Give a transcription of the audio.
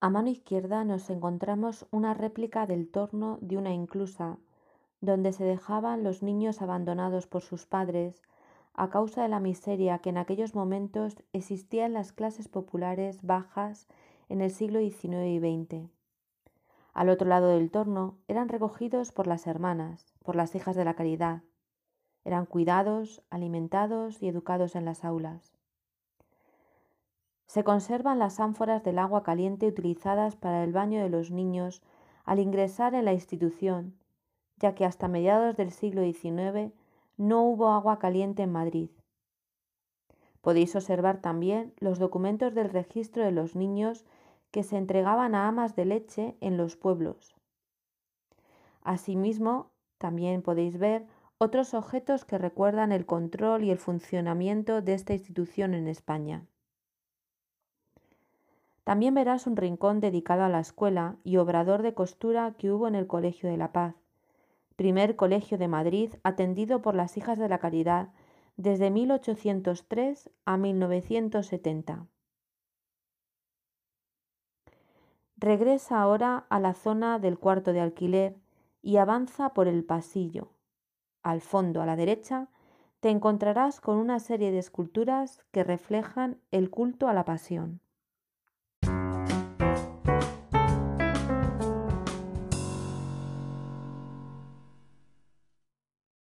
A mano izquierda nos encontramos una réplica del torno de una inclusa, donde se dejaban los niños abandonados por sus padres a causa de la miseria que en aquellos momentos existía en las clases populares bajas en el siglo XIX y XX. Al otro lado del torno eran recogidos por las hermanas, por las hijas de la caridad. Eran cuidados, alimentados y educados en las aulas. Se conservan las ánforas del agua caliente utilizadas para el baño de los niños al ingresar en la institución, ya que hasta mediados del siglo XIX no hubo agua caliente en Madrid. Podéis observar también los documentos del registro de los niños que se entregaban a amas de leche en los pueblos. Asimismo, también podéis ver otros objetos que recuerdan el control y el funcionamiento de esta institución en España. También verás un rincón dedicado a la escuela y obrador de costura que hubo en el Colegio de la Paz, primer colegio de Madrid atendido por las Hijas de la Caridad desde 1803 a 1970. Regresa ahora a la zona del cuarto de alquiler y avanza por el pasillo. Al fondo, a la derecha, te encontrarás con una serie de esculturas que reflejan el culto a la pasión.